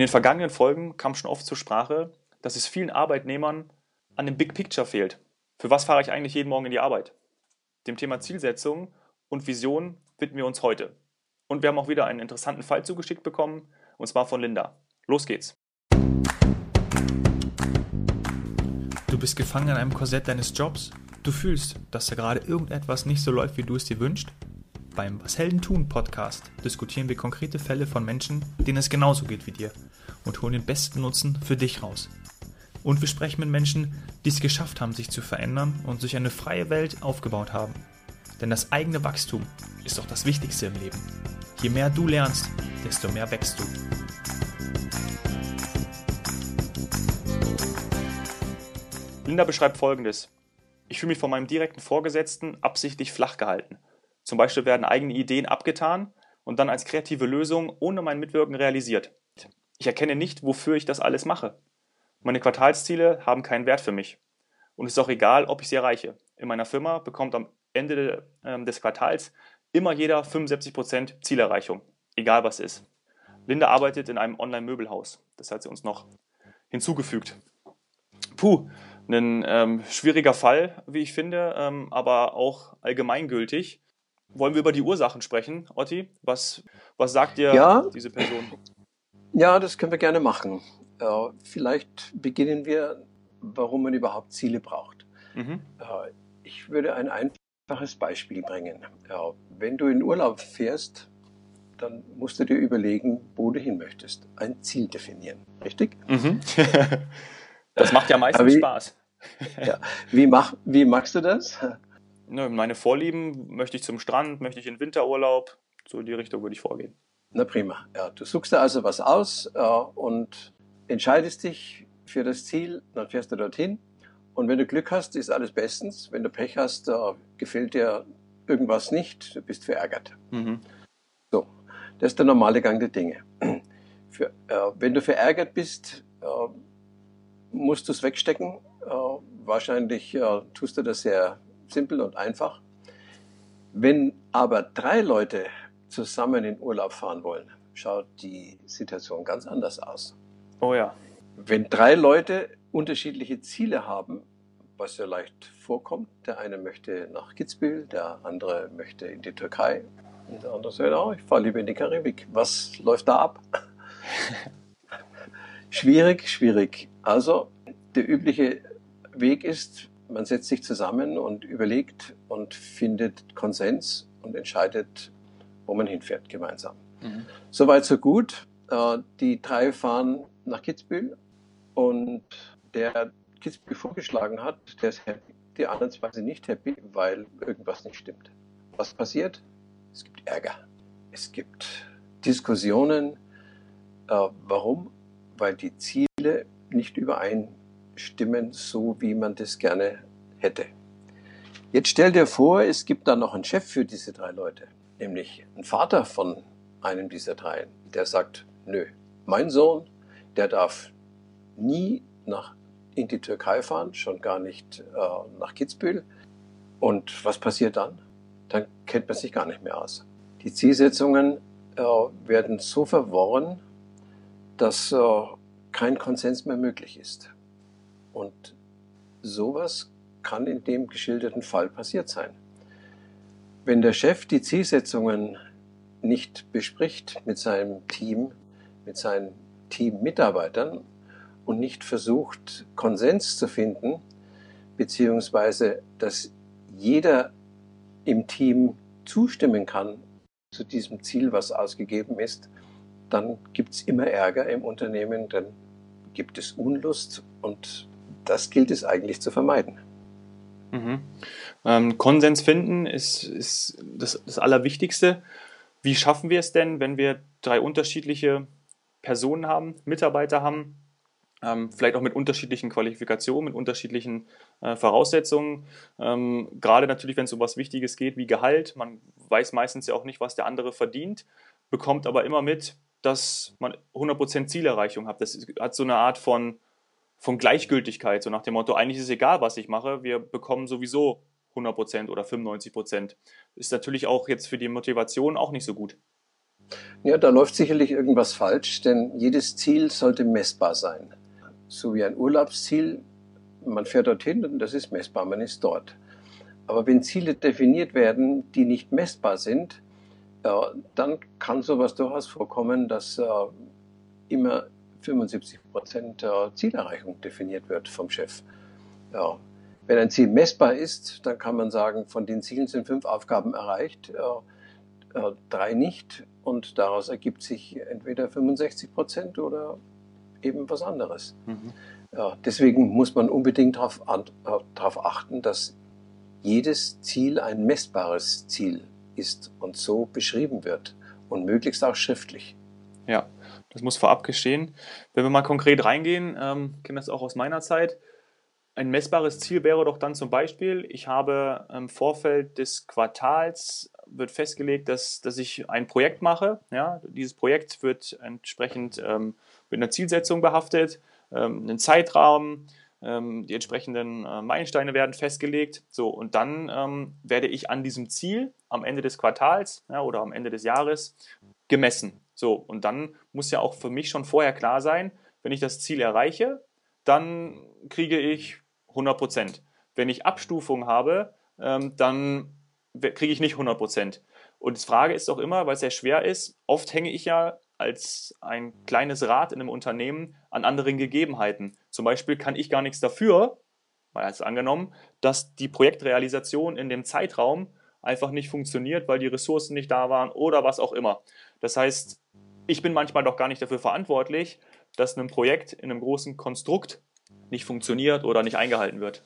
In den vergangenen Folgen kam schon oft zur Sprache, dass es vielen Arbeitnehmern an dem Big Picture fehlt. Für was fahre ich eigentlich jeden Morgen in die Arbeit? Dem Thema Zielsetzung und Vision widmen wir uns heute. Und wir haben auch wieder einen interessanten Fall zugeschickt bekommen, und zwar von Linda. Los geht's. Du bist gefangen in einem Korsett deines Jobs. Du fühlst, dass da gerade irgendetwas nicht so läuft, wie du es dir wünschst. Beim Was Helden tun Podcast diskutieren wir konkrete Fälle von Menschen, denen es genauso geht wie dir und holen den besten Nutzen für dich raus. Und wir sprechen mit Menschen, die es geschafft haben, sich zu verändern und sich eine freie Welt aufgebaut haben. Denn das eigene Wachstum ist doch das Wichtigste im Leben. Je mehr du lernst, desto mehr wächst du. Linda beschreibt folgendes. Ich fühle mich von meinem direkten Vorgesetzten absichtlich flach gehalten. Zum Beispiel werden eigene Ideen abgetan und dann als kreative Lösung ohne mein Mitwirken realisiert. Ich erkenne nicht, wofür ich das alles mache. Meine Quartalsziele haben keinen Wert für mich. Und es ist auch egal, ob ich sie erreiche. In meiner Firma bekommt am Ende ähm, des Quartals immer jeder 75% Zielerreichung, egal was ist. Linda arbeitet in einem Online-Möbelhaus. Das hat sie uns noch hinzugefügt. Puh, ein ähm, schwieriger Fall, wie ich finde, ähm, aber auch allgemeingültig. Wollen wir über die Ursachen sprechen, Otti? Was, was sagt dir ja, diese Person? Ja, das können wir gerne machen. Äh, vielleicht beginnen wir, warum man überhaupt Ziele braucht. Mhm. Äh, ich würde ein einfaches Beispiel bringen. Ja, wenn du in Urlaub fährst, dann musst du dir überlegen, wo du hin möchtest. Ein Ziel definieren, richtig? Mhm. das macht ja meistens wie, Spaß. ja. wie, mach, wie machst du das? Meine Vorlieben, möchte ich zum Strand, möchte ich in Winterurlaub, so in die Richtung würde ich vorgehen. Na prima. Ja, du suchst dir also was aus äh, und entscheidest dich für das Ziel, dann fährst du dorthin. Und wenn du Glück hast, ist alles bestens. Wenn du Pech hast, äh, gefällt dir irgendwas nicht, du bist verärgert. Mhm. So, das ist der normale Gang der Dinge. Für, äh, wenn du verärgert bist, äh, musst du es wegstecken. Äh, wahrscheinlich äh, tust du das sehr simpel und einfach. Wenn aber drei Leute zusammen in Urlaub fahren wollen, schaut die Situation ganz anders aus. Oh ja. Wenn drei Leute unterschiedliche Ziele haben, was ja leicht vorkommt, der eine möchte nach Kitzbühel, der andere möchte in die Türkei und der andere sagt, oh, ich fahre lieber in die Karibik. Was läuft da ab? schwierig, schwierig. Also der übliche Weg ist, man setzt sich zusammen und überlegt und findet Konsens und entscheidet, wo man hinfährt gemeinsam. Mhm. Soweit, so gut. Äh, die drei fahren nach Kitzbühel und der Kitzbühel vorgeschlagen hat, der ist happy. Die anderen zwei sind nicht happy, weil irgendwas nicht stimmt. Was passiert? Es gibt Ärger. Es gibt Diskussionen. Äh, warum? Weil die Ziele nicht übereinstimmen, so wie man das gerne hätte. Jetzt stell dir vor, es gibt da noch einen Chef für diese drei Leute, nämlich ein Vater von einem dieser drei, der sagt, nö, mein Sohn, der darf nie nach, in die Türkei fahren, schon gar nicht äh, nach Kitzbühel. Und was passiert dann? Dann kennt man sich gar nicht mehr aus. Die Zielsetzungen äh, werden so verworren, dass äh, kein Konsens mehr möglich ist. Und sowas kann in dem geschilderten Fall passiert sein. Wenn der Chef die Zielsetzungen nicht bespricht mit seinem Team, mit seinen Teammitarbeitern und nicht versucht, Konsens zu finden, beziehungsweise dass jeder im Team zustimmen kann zu diesem Ziel, was ausgegeben ist, dann gibt es immer Ärger im Unternehmen, dann gibt es Unlust und das gilt es eigentlich zu vermeiden. Mhm. Ähm, Konsens finden ist, ist das, das Allerwichtigste. Wie schaffen wir es denn, wenn wir drei unterschiedliche Personen haben, Mitarbeiter haben, ähm, vielleicht auch mit unterschiedlichen Qualifikationen, mit unterschiedlichen äh, Voraussetzungen. Ähm, gerade natürlich, wenn es um was Wichtiges geht wie Gehalt. Man weiß meistens ja auch nicht, was der andere verdient, bekommt aber immer mit, dass man 100% Zielerreichung hat. Das hat so eine Art von von Gleichgültigkeit, so nach dem Motto, eigentlich ist es egal, was ich mache, wir bekommen sowieso 100% oder 95%. Ist natürlich auch jetzt für die Motivation auch nicht so gut. Ja, da läuft sicherlich irgendwas falsch, denn jedes Ziel sollte messbar sein. So wie ein Urlaubsziel, man fährt dorthin und das ist messbar, man ist dort. Aber wenn Ziele definiert werden, die nicht messbar sind, äh, dann kann sowas durchaus vorkommen, dass äh, immer 75 Prozent der Zielerreichung definiert wird vom Chef. Ja. Wenn ein Ziel messbar ist, dann kann man sagen, von den Zielen sind fünf Aufgaben erreicht, äh, äh, drei nicht und daraus ergibt sich entweder 65 Prozent oder eben was anderes. Mhm. Ja, deswegen muss man unbedingt darauf, darauf achten, dass jedes Ziel ein messbares Ziel ist und so beschrieben wird und möglichst auch schriftlich. Ja, das muss vorab geschehen. Wenn wir mal konkret reingehen, ähm, kenne das auch aus meiner Zeit. Ein messbares Ziel wäre doch dann zum Beispiel, ich habe im Vorfeld des Quartals wird festgelegt, dass, dass ich ein Projekt mache. Ja, dieses Projekt wird entsprechend ähm, mit einer Zielsetzung behaftet, ähm, einen Zeitraum, ähm, die entsprechenden äh, Meilensteine werden festgelegt. So, und dann ähm, werde ich an diesem Ziel am Ende des Quartals ja, oder am Ende des Jahres gemessen. So, und dann muss ja auch für mich schon vorher klar sein, wenn ich das Ziel erreiche, dann kriege ich 100 Prozent. Wenn ich Abstufung habe, ähm, dann kriege ich nicht 100 Prozent. Und die Frage ist doch immer, weil es sehr schwer ist, oft hänge ich ja als ein kleines Rad in einem Unternehmen an anderen Gegebenheiten. Zum Beispiel kann ich gar nichts dafür, mal als angenommen, dass die Projektrealisation in dem Zeitraum einfach nicht funktioniert, weil die Ressourcen nicht da waren oder was auch immer. Das heißt, ich bin manchmal doch gar nicht dafür verantwortlich, dass ein Projekt in einem großen Konstrukt nicht funktioniert oder nicht eingehalten wird.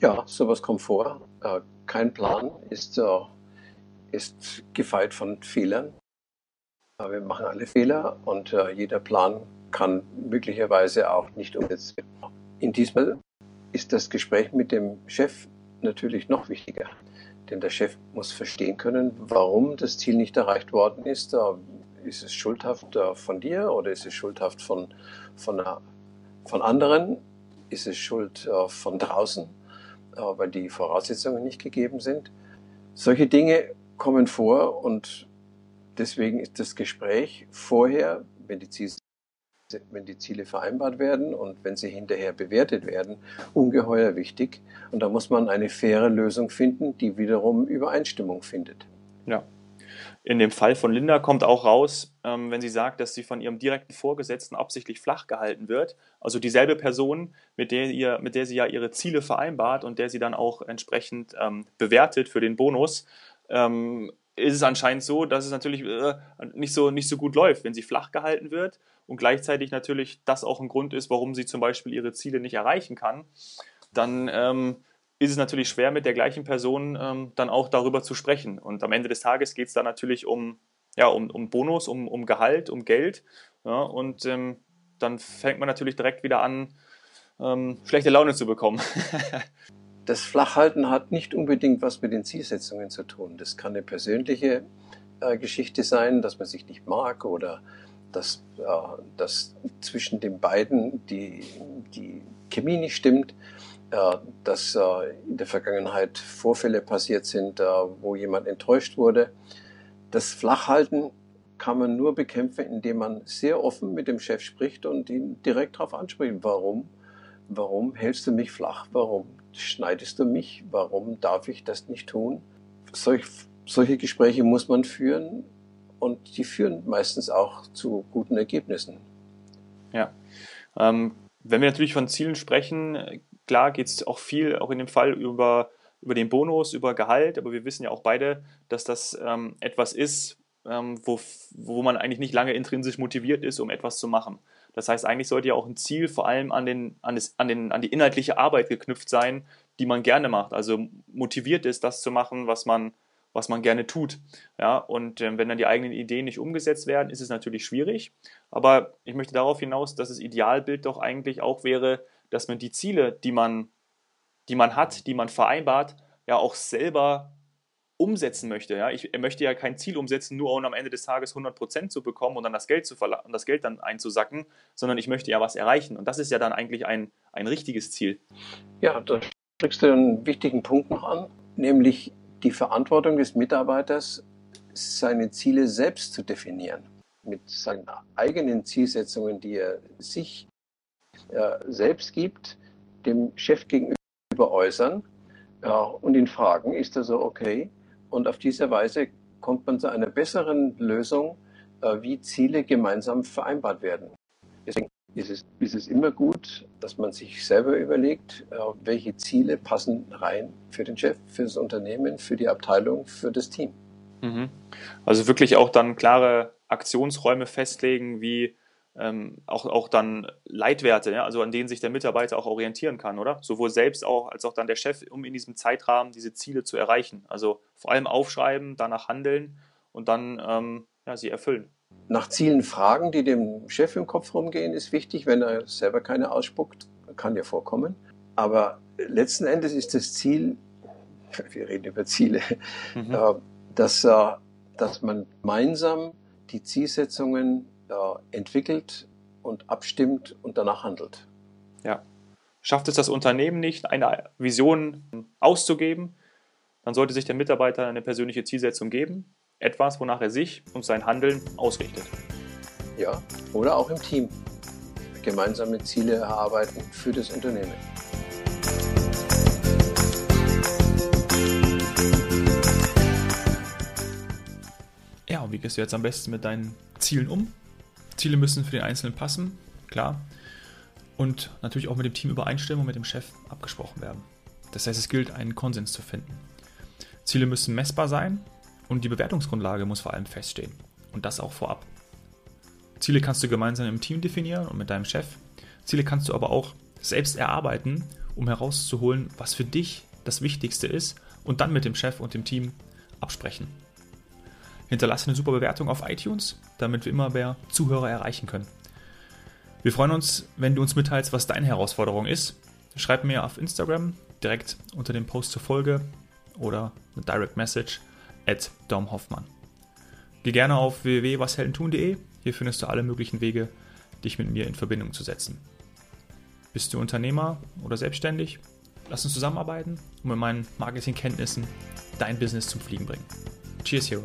Ja, sowas kommt vor. Äh, kein Plan ist, äh, ist gefeit von Fehlern. Wir machen alle Fehler und äh, jeder Plan kann möglicherweise auch nicht umgesetzt werden. In diesem Fall ist das Gespräch mit dem Chef natürlich noch wichtiger. Denn der Chef muss verstehen können, warum das Ziel nicht erreicht worden ist. Ist es schuldhaft äh, von dir oder ist es schuldhaft von, von, von anderen? Ist es Schuld äh, von draußen, äh, weil die Voraussetzungen nicht gegeben sind? Solche Dinge kommen vor und Deswegen ist das Gespräch vorher, wenn die, Ziele, wenn die Ziele vereinbart werden und wenn sie hinterher bewertet werden, ungeheuer wichtig. Und da muss man eine faire Lösung finden, die wiederum Übereinstimmung findet. Ja. In dem Fall von Linda kommt auch raus, ähm, wenn sie sagt, dass sie von ihrem direkten Vorgesetzten absichtlich flach gehalten wird. Also dieselbe Person, mit der, ihr, mit der sie ja ihre Ziele vereinbart und der sie dann auch entsprechend ähm, bewertet für den Bonus, ähm, ist es anscheinend so, dass es natürlich äh, nicht, so, nicht so gut läuft, wenn sie flach gehalten wird und gleichzeitig natürlich das auch ein Grund ist, warum sie zum Beispiel ihre Ziele nicht erreichen kann, dann ähm, ist es natürlich schwer, mit der gleichen Person ähm, dann auch darüber zu sprechen. Und am Ende des Tages geht es dann natürlich um, ja, um, um Bonus, um, um Gehalt, um Geld. Ja, und ähm, dann fängt man natürlich direkt wieder an, ähm, schlechte Laune zu bekommen. Das Flachhalten hat nicht unbedingt was mit den Zielsetzungen zu tun. Das kann eine persönliche äh, Geschichte sein, dass man sich nicht mag oder dass, äh, dass zwischen den beiden die, die Chemie nicht stimmt, dass äh, in der Vergangenheit Vorfälle passiert sind, äh, wo jemand enttäuscht wurde. Das Flachhalten kann man nur bekämpfen, indem man sehr offen mit dem Chef spricht und ihn direkt darauf anspricht, warum, warum hältst du mich flach, warum schneidest du mich? Warum darf ich das nicht tun? Solch, solche Gespräche muss man führen und die führen meistens auch zu guten Ergebnissen. Ja. Ähm, wenn wir natürlich von Zielen sprechen, klar geht es auch viel, auch in dem Fall über, über den Bonus, über Gehalt, aber wir wissen ja auch beide, dass das ähm, etwas ist, ähm, wo, wo man eigentlich nicht lange intrinsisch motiviert ist, um etwas zu machen. Das heißt, eigentlich sollte ja auch ein Ziel vor allem an, den, an, das, an, den, an die inhaltliche Arbeit geknüpft sein, die man gerne macht. Also motiviert ist, das zu machen, was man, was man gerne tut. Ja, und äh, wenn dann die eigenen Ideen nicht umgesetzt werden, ist es natürlich schwierig. Aber ich möchte darauf hinaus, dass das Idealbild doch eigentlich auch wäre, dass man die Ziele, die man, die man hat, die man vereinbart, ja auch selber umsetzen möchte. Ja? Ich möchte ja kein Ziel umsetzen, nur um am Ende des Tages 100% zu bekommen und dann das Geld, zu und das Geld dann einzusacken, sondern ich möchte ja was erreichen. Und das ist ja dann eigentlich ein, ein richtiges Ziel. Ja, da sprichst du einen wichtigen Punkt noch an, nämlich die Verantwortung des Mitarbeiters seine Ziele selbst zu definieren, mit seinen eigenen Zielsetzungen, die er sich selbst gibt, dem Chef gegenüber äußern ja, und ihn fragen, ist das so okay? Und auf diese Weise kommt man zu einer besseren Lösung, äh, wie Ziele gemeinsam vereinbart werden. Deswegen ist es, ist es immer gut, dass man sich selber überlegt, äh, welche Ziele passen rein für den Chef, für das Unternehmen, für die Abteilung, für das Team. Mhm. Also wirklich auch dann klare Aktionsräume festlegen, wie ähm, auch, auch dann Leitwerte, ja, also an denen sich der Mitarbeiter auch orientieren kann, oder? Sowohl selbst auch als auch dann der Chef, um in diesem Zeitrahmen diese Ziele zu erreichen. Also vor allem aufschreiben, danach handeln und dann ähm, ja, sie erfüllen. Nach Zielen fragen, die dem Chef im Kopf rumgehen, ist wichtig, wenn er selber keine ausspuckt. Kann ja vorkommen. Aber letzten Endes ist das Ziel, wir reden über Ziele, mhm. Äh, dass, dass man gemeinsam die Zielsetzungen entwickelt und abstimmt und danach handelt. Ja. Schafft es das Unternehmen nicht, eine Vision auszugeben, dann sollte sich der Mitarbeiter eine persönliche Zielsetzung geben, etwas, wonach er sich und sein Handeln ausrichtet. Ja, oder auch im Team gemeinsame Ziele erarbeiten für das Unternehmen. Ja, und wie gehst du jetzt am besten mit deinen Zielen um? Ziele müssen für den Einzelnen passen, klar. Und natürlich auch mit dem Team übereinstimmen und mit dem Chef abgesprochen werden. Das heißt, es gilt, einen Konsens zu finden. Ziele müssen messbar sein und die Bewertungsgrundlage muss vor allem feststehen. Und das auch vorab. Ziele kannst du gemeinsam im Team definieren und mit deinem Chef. Ziele kannst du aber auch selbst erarbeiten, um herauszuholen, was für dich das Wichtigste ist und dann mit dem Chef und dem Team absprechen. Hinterlasse eine super Bewertung auf iTunes, damit wir immer mehr Zuhörer erreichen können. Wir freuen uns, wenn du uns mitteilst, was deine Herausforderung ist. Schreib mir auf Instagram direkt unter dem Post zur Folge oder eine Direct Message at Dom Hoffmann. Geh gerne auf www.washeldentun.de. Hier findest du alle möglichen Wege, dich mit mir in Verbindung zu setzen. Bist du Unternehmer oder selbstständig? Lass uns zusammenarbeiten und mit meinen Marketingkenntnissen dein Business zum Fliegen bringen. Cheers, Hero.